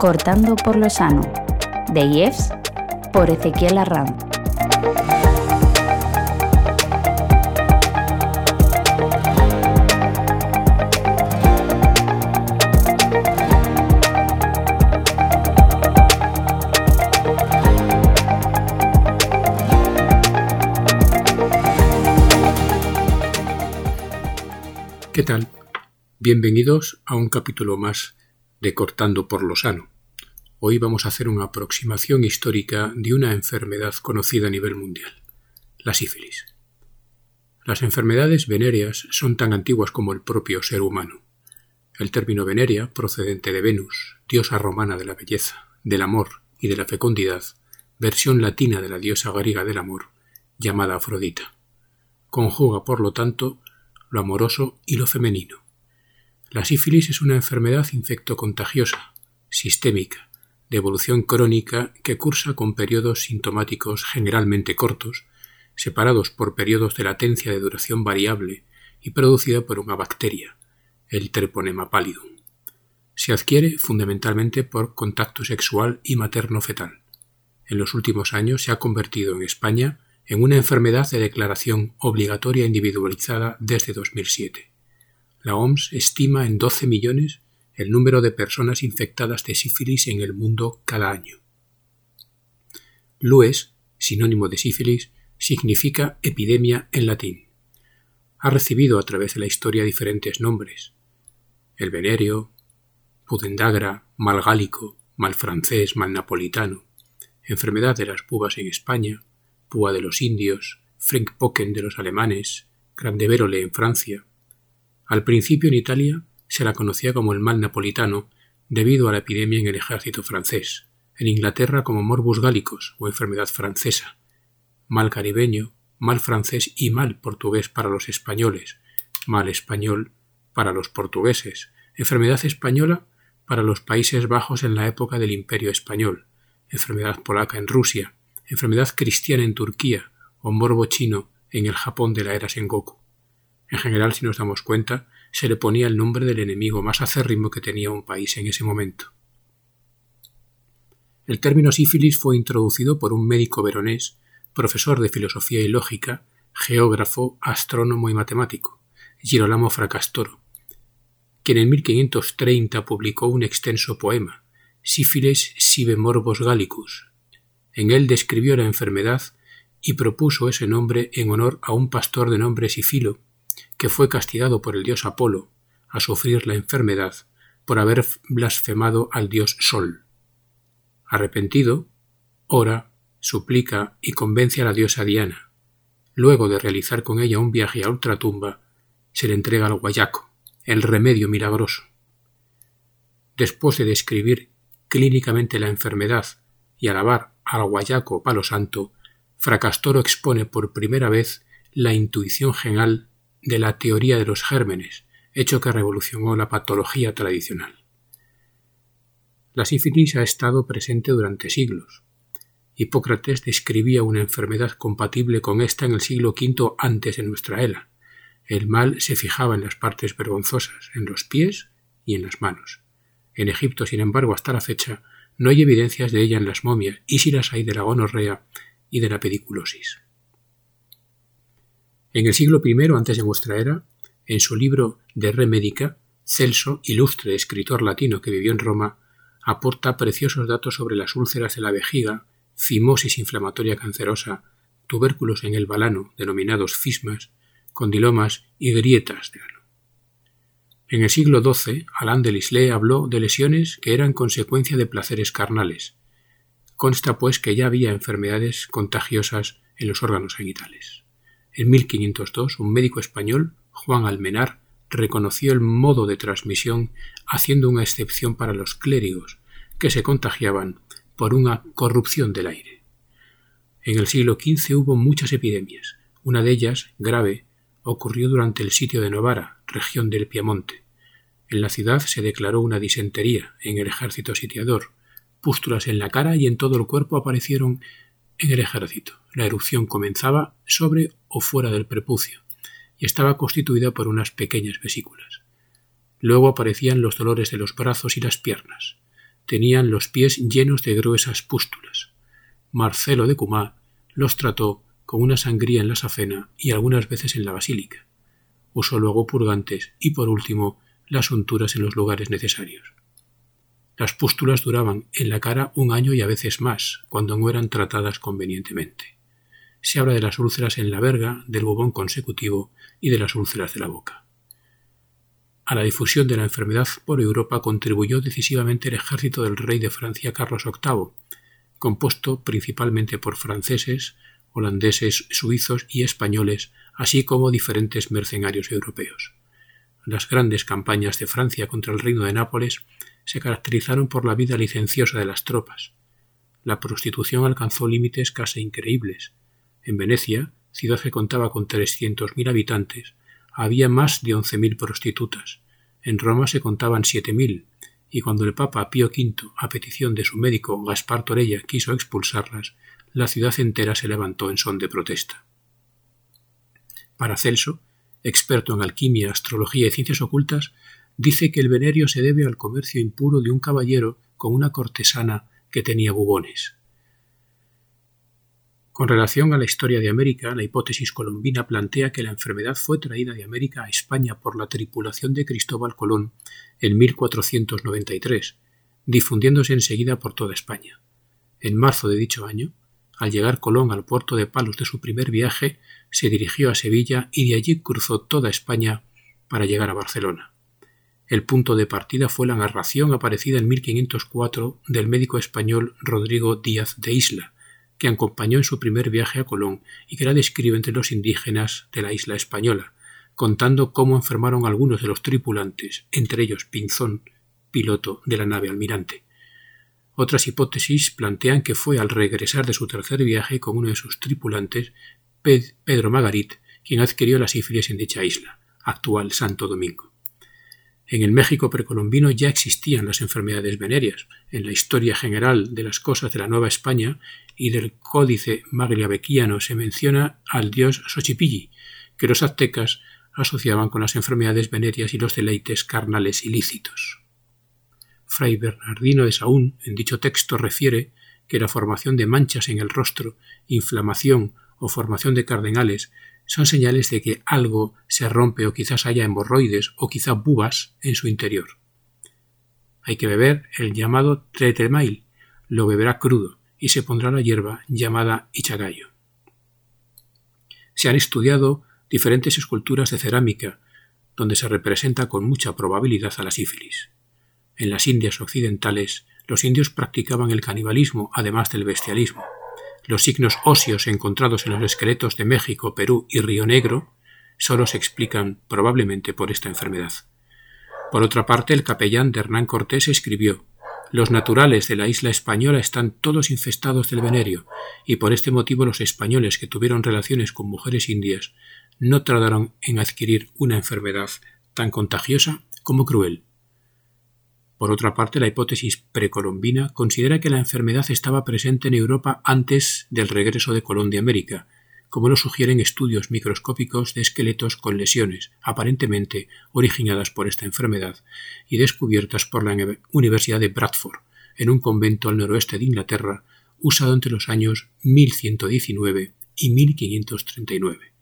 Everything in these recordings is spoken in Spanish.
Cortando por lo sano, de IEFS por Ezequiel Arranz. ¿Qué tal? Bienvenidos a un capítulo más de Cortando por lo Sano. Hoy vamos a hacer una aproximación histórica de una enfermedad conocida a nivel mundial, la sífilis. Las enfermedades venéreas son tan antiguas como el propio ser humano. El término veneria, procedente de Venus, diosa romana de la belleza, del amor y de la fecundidad, versión latina de la diosa griega del amor, llamada Afrodita. Conjuga, por lo tanto, lo amoroso y lo femenino. La sífilis es una enfermedad infectocontagiosa, sistémica, de evolución crónica que cursa con periodos sintomáticos generalmente cortos, separados por periodos de latencia de duración variable y producida por una bacteria, el Treponema pallidum. Se adquiere fundamentalmente por contacto sexual y materno-fetal. En los últimos años se ha convertido en España en una enfermedad de declaración obligatoria individualizada desde 2007. La OMS estima en 12 millones el número de personas infectadas de sífilis en el mundo cada año. Lues, sinónimo de sífilis, significa epidemia en latín. Ha recibido a través de la historia diferentes nombres. El venerio, pudendagra, mal gálico, mal francés, mal napolitano, enfermedad de las púas en España, púa de los indios, Pocken de los alemanes, Grandevérole en Francia. Al principio en Italia se la conocía como el mal napolitano debido a la epidemia en el ejército francés, en Inglaterra como morbus gálicos o enfermedad francesa, mal caribeño, mal francés y mal portugués para los españoles, mal español para los portugueses, enfermedad española para los Países Bajos en la época del Imperio Español, enfermedad polaca en Rusia, enfermedad cristiana en Turquía o morbo chino en el Japón de la era Sengoku. En general, si nos damos cuenta, se le ponía el nombre del enemigo más acérrimo que tenía un país en ese momento. El término sífilis fue introducido por un médico veronés, profesor de filosofía y lógica, geógrafo, astrónomo y matemático, Girolamo Fracastoro, quien en 1530 publicó un extenso poema, Sífilis sive morbos gallicus, en él describió la enfermedad y propuso ese nombre en honor a un pastor de nombre Sifilo, que fue castigado por el dios Apolo a sufrir la enfermedad por haber blasfemado al dios Sol. Arrepentido, ora, suplica y convence a la diosa Diana. Luego de realizar con ella un viaje a ultratumba, se le entrega al guayaco, el remedio milagroso. Después de describir clínicamente la enfermedad y alabar al guayaco palo santo, Fracastoro expone por primera vez la intuición general de la teoría de los gérmenes, hecho que revolucionó la patología tradicional. La sífilis ha estado presente durante siglos. Hipócrates describía una enfermedad compatible con esta en el siglo V antes de nuestra era. El mal se fijaba en las partes vergonzosas, en los pies y en las manos. En Egipto, sin embargo, hasta la fecha, no hay evidencias de ella en las momias, y si las hay de la gonorrea y de la pediculosis. En el siglo I antes de nuestra era, en su libro De Re Medica, Celso, ilustre escritor latino que vivió en Roma, aporta preciosos datos sobre las úlceras de la vejiga, fimosis inflamatoria cancerosa, tubérculos en el balano, denominados fismas, condilomas y grietas de ano. En el siglo XII, Alain de Lisle habló de lesiones que eran consecuencia de placeres carnales. Consta, pues, que ya había enfermedades contagiosas en los órganos genitales. En 1502, un médico español, Juan Almenar, reconoció el modo de transmisión haciendo una excepción para los clérigos, que se contagiaban por una corrupción del aire. En el siglo XV hubo muchas epidemias. Una de ellas, grave, ocurrió durante el sitio de Novara, región del Piamonte. En la ciudad se declaró una disentería en el ejército sitiador. Pústulas en la cara y en todo el cuerpo aparecieron en el ejército. La erupción comenzaba sobre o fuera del prepucio y estaba constituida por unas pequeñas vesículas. Luego aparecían los dolores de los brazos y las piernas. tenían los pies llenos de gruesas pústulas. Marcelo de Cumá los trató con una sangría en la safena y algunas veces en la basílica. Usó luego purgantes y, por último, las unturas en los lugares necesarios. Las pústulas duraban en la cara un año y a veces más, cuando no eran tratadas convenientemente. Se habla de las úlceras en la verga, del bubón consecutivo y de las úlceras de la boca. A la difusión de la enfermedad por Europa contribuyó decisivamente el ejército del rey de Francia Carlos VIII, compuesto principalmente por franceses, holandeses, suizos y españoles, así como diferentes mercenarios europeos. Las grandes campañas de Francia contra el reino de Nápoles se caracterizaron por la vida licenciosa de las tropas. La prostitución alcanzó límites casi increíbles. En Venecia, ciudad que contaba con 300.000 habitantes, había más de 11.000 prostitutas. En Roma se contaban 7.000, y cuando el Papa Pío V, a petición de su médico Gaspar Torella, quiso expulsarlas, la ciudad entera se levantó en son de protesta. Paracelso, experto en alquimia, astrología y ciencias ocultas, dice que el venerio se debe al comercio impuro de un caballero con una cortesana que tenía bubones. Con relación a la historia de América, la hipótesis colombina plantea que la enfermedad fue traída de América a España por la tripulación de Cristóbal Colón en 1493, difundiéndose enseguida por toda España. En marzo de dicho año, al llegar Colón al puerto de Palos de su primer viaje, se dirigió a Sevilla y de allí cruzó toda España para llegar a Barcelona. El punto de partida fue la narración aparecida en 1504 del médico español Rodrigo Díaz de Isla, que acompañó en su primer viaje a Colón y que la describe entre los indígenas de la isla española, contando cómo enfermaron algunos de los tripulantes, entre ellos Pinzón, piloto de la nave almirante. Otras hipótesis plantean que fue al regresar de su tercer viaje con uno de sus tripulantes, Pedro Magarit, quien adquirió la sífilis en dicha isla, actual Santo Domingo. En el México precolombino ya existían las enfermedades venéreas. En la historia general de las cosas de la Nueva España y del Códice Magliabequiano se menciona al dios Xochipilli, que los aztecas asociaban con las enfermedades venéreas y los deleites carnales ilícitos. Fray Bernardino de Saún, en dicho texto, refiere que la formación de manchas en el rostro, inflamación o formación de cardenales son señales de que algo se rompe o quizás haya hemorroides o quizá bubas en su interior. Hay que beber el llamado tretremail, lo beberá crudo y se pondrá la hierba llamada ichagayo. Se han estudiado diferentes esculturas de cerámica donde se representa con mucha probabilidad a la sífilis. En las Indias occidentales, los indios practicaban el canibalismo además del bestialismo. Los signos óseos encontrados en los esqueletos de México, Perú y Río Negro solo se explican probablemente por esta enfermedad. Por otra parte, el capellán de Hernán Cortés escribió Los naturales de la isla española están todos infestados del venerio, y por este motivo los españoles que tuvieron relaciones con mujeres indias no tardaron en adquirir una enfermedad tan contagiosa como cruel. Por otra parte, la hipótesis precolombina considera que la enfermedad estaba presente en Europa antes del regreso de Colón de América, como lo sugieren estudios microscópicos de esqueletos con lesiones, aparentemente originadas por esta enfermedad, y descubiertas por la Universidad de Bradford, en un convento al noroeste de Inglaterra, usado entre los años 1119 y 1539.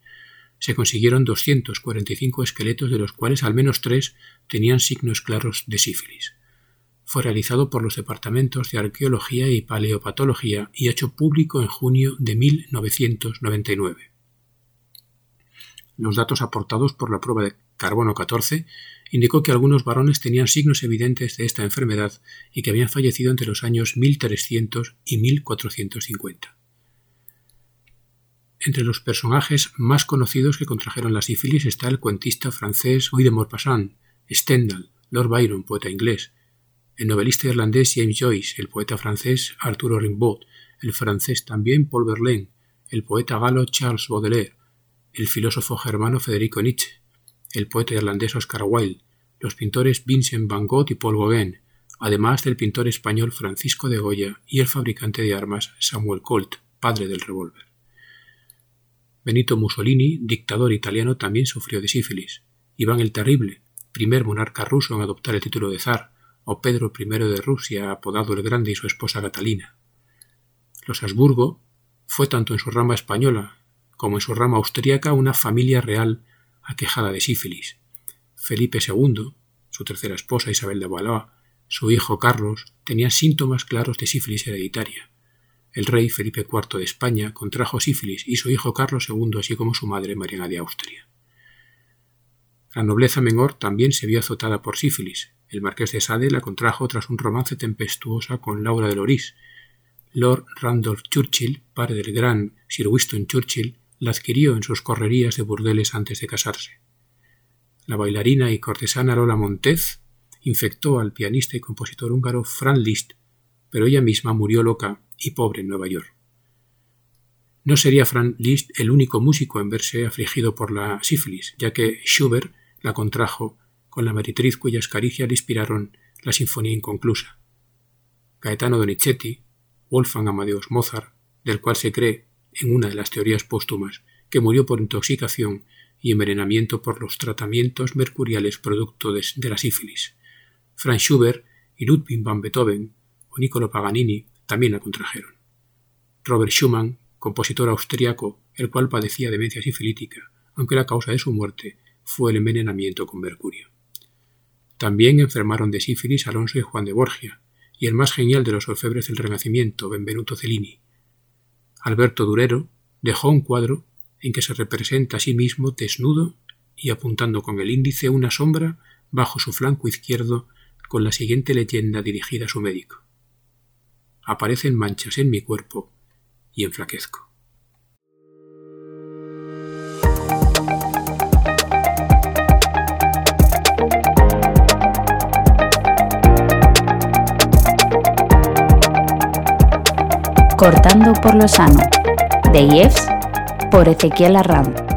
Se consiguieron 245 esqueletos, de los cuales al menos tres tenían signos claros de sífilis fue realizado por los departamentos de Arqueología y Paleopatología y hecho público en junio de 1999. Los datos aportados por la prueba de carbono 14 indicó que algunos varones tenían signos evidentes de esta enfermedad y que habían fallecido entre los años 1300 y 1450. Entre los personajes más conocidos que contrajeron la sífilis está el cuentista francés Guy de Maupassant, Stendhal, Lord Byron, poeta inglés, el novelista irlandés James Joyce, el poeta francés Arturo Rimbaud, el francés también Paul Verlaine, el poeta galo Charles Baudelaire, el filósofo germano Federico Nietzsche, el poeta irlandés Oscar Wilde, los pintores Vincent van Gogh y Paul Gauguin, además del pintor español Francisco de Goya y el fabricante de armas Samuel Colt, padre del revólver. Benito Mussolini, dictador italiano, también sufrió de sífilis. Iván el Terrible, primer monarca ruso en adoptar el título de zar, o Pedro I de Rusia, apodado el Grande, y su esposa Catalina. Los Habsburgo fue tanto en su rama española como en su rama austríaca una familia real aquejada de sífilis. Felipe II, su tercera esposa Isabel de Valois, su hijo Carlos, tenían síntomas claros de sífilis hereditaria. El rey Felipe IV de España contrajo sífilis y su hijo Carlos II, así como su madre Mariana de Austria. La nobleza menor también se vio azotada por sífilis. El marqués de Sade la contrajo tras un romance tempestuoso con Laura de Loris. Lord Randolph Churchill, padre del gran Sir Winston Churchill, la adquirió en sus correrías de burdeles antes de casarse. La bailarina y cortesana Lola Montez infectó al pianista y compositor húngaro Franz Liszt, pero ella misma murió loca y pobre en Nueva York. No sería Franz Liszt el único músico en verse afligido por la sífilis, ya que Schubert la contrajo con la meretriz cuyas caricias le inspiraron la sinfonía inconclusa. Gaetano Donizetti, Wolfgang Amadeus Mozart, del cual se cree, en una de las teorías póstumas, que murió por intoxicación y envenenamiento por los tratamientos mercuriales producto de, la sífilis. Franz Schubert y Ludwig van Beethoven o Niccolo Paganini también la contrajeron. Robert Schumann, compositor austriaco, el cual padecía demencia sifilítica, aunque la causa de su muerte fue el envenenamiento con mercurio. También enfermaron de sífilis Alonso y Juan de Borgia, y el más genial de los orfebres del Renacimiento, Benvenuto Cellini. Alberto Durero dejó un cuadro en que se representa a sí mismo desnudo y apuntando con el índice una sombra bajo su flanco izquierdo con la siguiente leyenda dirigida a su médico. Aparecen manchas en mi cuerpo y enflaquezco. Cortando por lo sano, de IEFS por Ezequiel Arram.